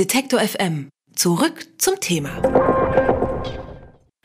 Detektor FM. Zurück zum Thema.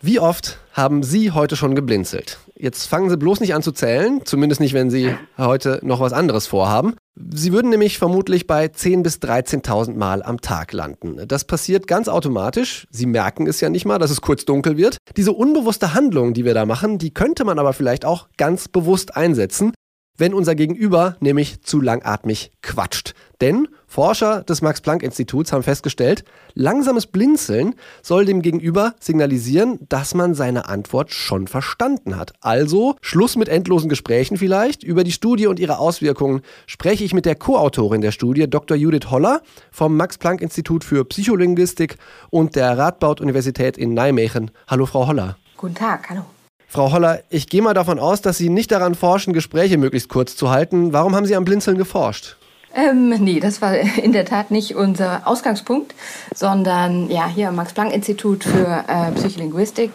Wie oft haben Sie heute schon geblinzelt? Jetzt fangen Sie bloß nicht an zu zählen, zumindest nicht, wenn Sie heute noch was anderes vorhaben. Sie würden nämlich vermutlich bei 10.000 bis 13.000 Mal am Tag landen. Das passiert ganz automatisch. Sie merken es ja nicht mal, dass es kurz dunkel wird. Diese unbewusste Handlung, die wir da machen, die könnte man aber vielleicht auch ganz bewusst einsetzen wenn unser Gegenüber nämlich zu langatmig quatscht. Denn Forscher des Max-Planck-Instituts haben festgestellt, langsames Blinzeln soll dem Gegenüber signalisieren, dass man seine Antwort schon verstanden hat. Also Schluss mit endlosen Gesprächen vielleicht. Über die Studie und ihre Auswirkungen spreche ich mit der Co-Autorin der Studie, Dr. Judith Holler vom Max-Planck-Institut für Psycholinguistik und der Radboud-Universität in Nijmegen. Hallo, Frau Holler. Guten Tag, hallo. Frau Holler, ich gehe mal davon aus, dass Sie nicht daran forschen, Gespräche möglichst kurz zu halten. Warum haben Sie am Blinzeln geforscht? Ähm, nee, das war in der Tat nicht unser Ausgangspunkt, sondern ja, hier am Max-Planck-Institut für äh, Psycholinguistik.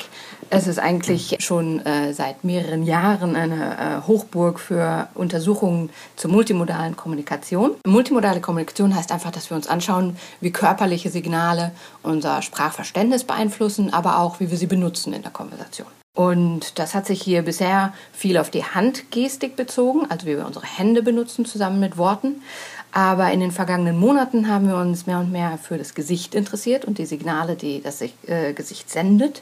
Es ist eigentlich schon äh, seit mehreren Jahren eine äh, Hochburg für Untersuchungen zur multimodalen Kommunikation. Multimodale Kommunikation heißt einfach, dass wir uns anschauen, wie körperliche Signale unser Sprachverständnis beeinflussen, aber auch, wie wir sie benutzen in der Konversation. Und das hat sich hier bisher viel auf die Handgestik bezogen, also wie wir unsere Hände benutzen zusammen mit Worten. Aber in den vergangenen Monaten haben wir uns mehr und mehr für das Gesicht interessiert und die Signale, die das äh, Gesicht sendet.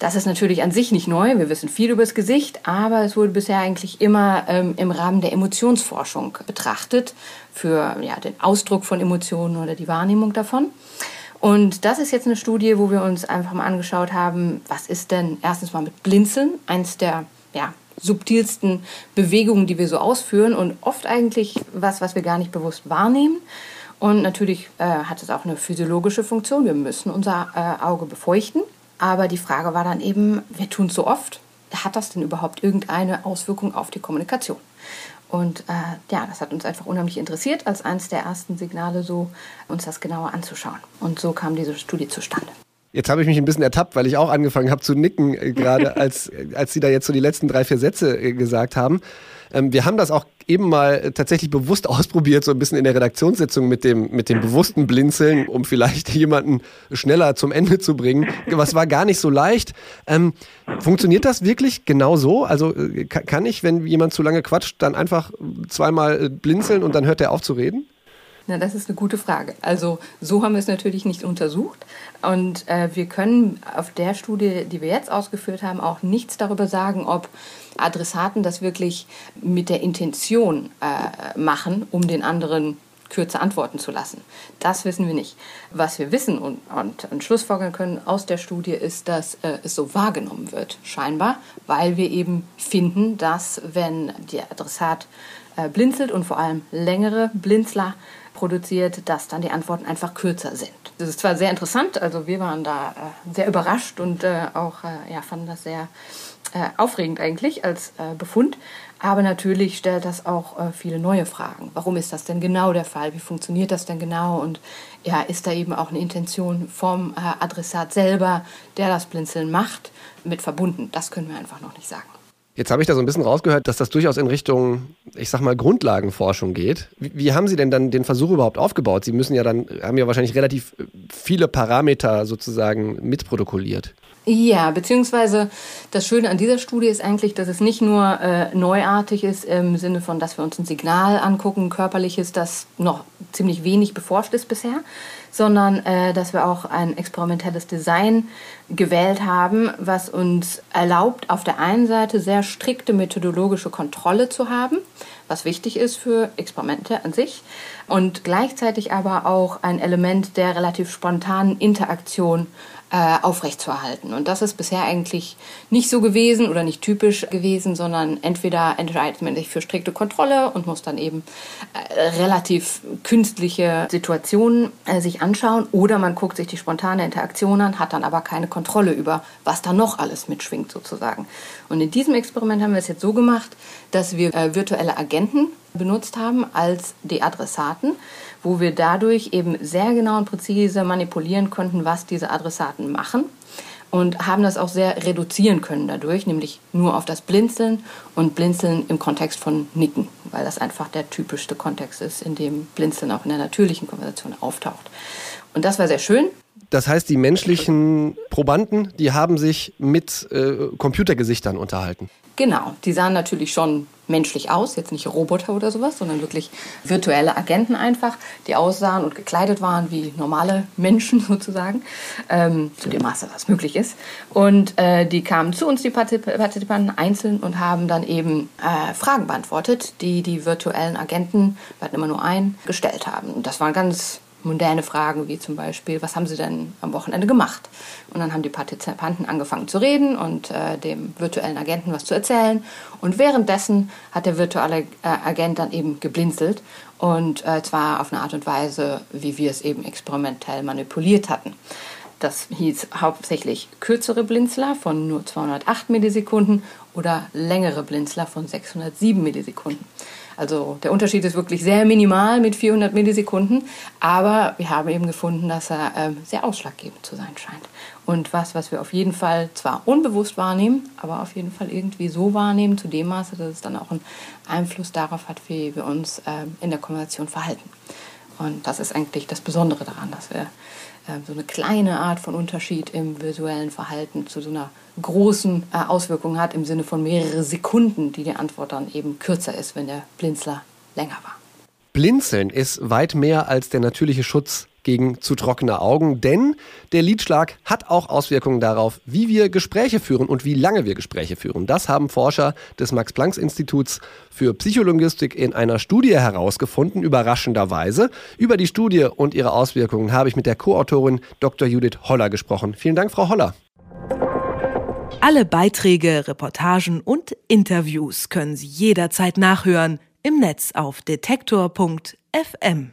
Das ist natürlich an sich nicht neu. Wir wissen viel über das Gesicht, aber es wurde bisher eigentlich immer ähm, im Rahmen der Emotionsforschung betrachtet für ja, den Ausdruck von Emotionen oder die Wahrnehmung davon. Und das ist jetzt eine Studie, wo wir uns einfach mal angeschaut haben, was ist denn erstens mal mit Blinzeln, eins der ja, subtilsten Bewegungen, die wir so ausführen und oft eigentlich was, was wir gar nicht bewusst wahrnehmen. Und natürlich äh, hat es auch eine physiologische Funktion. Wir müssen unser äh, Auge befeuchten. Aber die Frage war dann eben, wir tun es so oft. Hat das denn überhaupt irgendeine Auswirkung auf die Kommunikation? Und äh, ja, das hat uns einfach unheimlich interessiert, als eines der ersten Signale so uns das genauer anzuschauen. Und so kam diese Studie zustande. Jetzt habe ich mich ein bisschen ertappt, weil ich auch angefangen habe zu nicken, äh, gerade als, als Sie da jetzt so die letzten drei, vier Sätze äh, gesagt haben. Ähm, wir haben das auch eben mal äh, tatsächlich bewusst ausprobiert, so ein bisschen in der Redaktionssitzung mit dem, mit dem bewussten Blinzeln, um vielleicht jemanden schneller zum Ende zu bringen. Was war gar nicht so leicht. Ähm, funktioniert das wirklich genau so? Also äh, kann ich, wenn jemand zu lange quatscht, dann einfach zweimal äh, blinzeln und dann hört er auf zu reden? Na, das ist eine gute Frage. Also so haben wir es natürlich nicht untersucht. Und äh, wir können auf der Studie, die wir jetzt ausgeführt haben, auch nichts darüber sagen, ob Adressaten das wirklich mit der Intention äh, machen, um den anderen kürzer antworten zu lassen. Das wissen wir nicht. Was wir wissen und, und, und schlussfolgern können aus der Studie ist, dass äh, es so wahrgenommen wird, scheinbar, weil wir eben finden, dass wenn der Adressat äh, blinzelt und vor allem längere Blinzler produziert, dass dann die Antworten einfach kürzer sind. Das ist zwar sehr interessant, also wir waren da äh, sehr überrascht und äh, auch äh, ja, fanden das sehr äh, aufregend eigentlich als äh, Befund. Aber natürlich stellt das auch äh, viele neue Fragen. Warum ist das denn genau der Fall? Wie funktioniert das denn genau? Und ja, ist da eben auch eine Intention vom Adressat selber, der das Blinzeln macht, mit verbunden? Das können wir einfach noch nicht sagen. Jetzt habe ich da so ein bisschen rausgehört, dass das durchaus in Richtung, ich sag mal, Grundlagenforschung geht. Wie, wie, haben Sie denn dann den Versuch überhaupt aufgebaut? Sie müssen ja dann, haben ja wahrscheinlich relativ viele Parameter sozusagen mitprotokolliert. Ja, beziehungsweise das Schöne an dieser Studie ist eigentlich, dass es nicht nur äh, neuartig ist im Sinne von, dass wir uns ein Signal angucken, körperliches, das noch ziemlich wenig beforscht ist bisher, sondern äh, dass wir auch ein experimentelles Design gewählt haben, was uns erlaubt, auf der einen Seite sehr strikte methodologische Kontrolle zu haben, was wichtig ist für Experimente an sich, und gleichzeitig aber auch ein Element der relativ spontanen Interaktion äh, aufrechtzuerhalten. Und das ist bisher eigentlich nicht so gewesen oder nicht typisch gewesen, sondern entweder entscheidet man sich für strikte Kontrolle und muss dann eben äh, relativ künstliche Situationen äh, sich anschauen oder man guckt sich die spontane Interaktion an, hat dann aber keine Kontrolle über, was da noch alles mitschwingt sozusagen. Und in diesem Experiment haben wir es jetzt so gemacht, dass wir äh, virtuelle Agenten benutzt haben als die Adressaten, wo wir dadurch eben sehr genau und präzise manipulieren konnten, was diese Adressaten machen und haben das auch sehr reduzieren können dadurch, nämlich nur auf das Blinzeln und Blinzeln im Kontext von Nicken, weil das einfach der typischste Kontext ist, in dem Blinzeln auch in der natürlichen Konversation auftaucht. Und das war sehr schön. Das heißt, die menschlichen Probanden, die haben sich mit äh, Computergesichtern unterhalten. Genau, die sahen natürlich schon menschlich aus, jetzt nicht Roboter oder sowas, sondern wirklich virtuelle Agenten einfach, die aussahen und gekleidet waren wie normale Menschen sozusagen, ähm, zu dem Maße, was möglich ist. Und äh, die kamen zu uns, die Partizipanten, einzeln und haben dann eben äh, Fragen beantwortet, die die virtuellen Agenten, wir hatten immer nur einen, gestellt haben. Und das waren ganz mundäne Fragen wie zum Beispiel, was haben Sie denn am Wochenende gemacht? Und dann haben die Partizipanten angefangen zu reden und äh, dem virtuellen Agenten was zu erzählen. Und währenddessen hat der virtuelle äh, Agent dann eben geblinzelt und äh, zwar auf eine Art und Weise, wie wir es eben experimentell manipuliert hatten. Das hieß hauptsächlich kürzere Blinzler von nur 208 Millisekunden oder längere Blinzler von 607 Millisekunden. Also der Unterschied ist wirklich sehr minimal mit 400 Millisekunden, aber wir haben eben gefunden, dass er ähm, sehr ausschlaggebend zu sein scheint. Und was, was wir auf jeden Fall zwar unbewusst wahrnehmen, aber auf jeden Fall irgendwie so wahrnehmen, zu dem Maße, dass es dann auch einen Einfluss darauf hat, wie wir uns ähm, in der Konversation verhalten. Und das ist eigentlich das Besondere daran, dass wir äh, so eine kleine Art von Unterschied im visuellen Verhalten zu so einer großen äh, Auswirkung hat, im Sinne von mehrere Sekunden, die die Antwort dann eben kürzer ist, wenn der Blinzler länger war. Blinzeln ist weit mehr als der natürliche Schutz gegen zu trockene Augen, denn der Lidschlag hat auch Auswirkungen darauf, wie wir Gespräche führen und wie lange wir Gespräche führen. Das haben Forscher des Max-Planck-Instituts für Psycholinguistik in einer Studie herausgefunden, überraschenderweise. Über die Studie und ihre Auswirkungen habe ich mit der Co-Autorin Dr. Judith Holler gesprochen. Vielen Dank, Frau Holler. Alle Beiträge, Reportagen und Interviews können Sie jederzeit nachhören im Netz auf detektor.fm.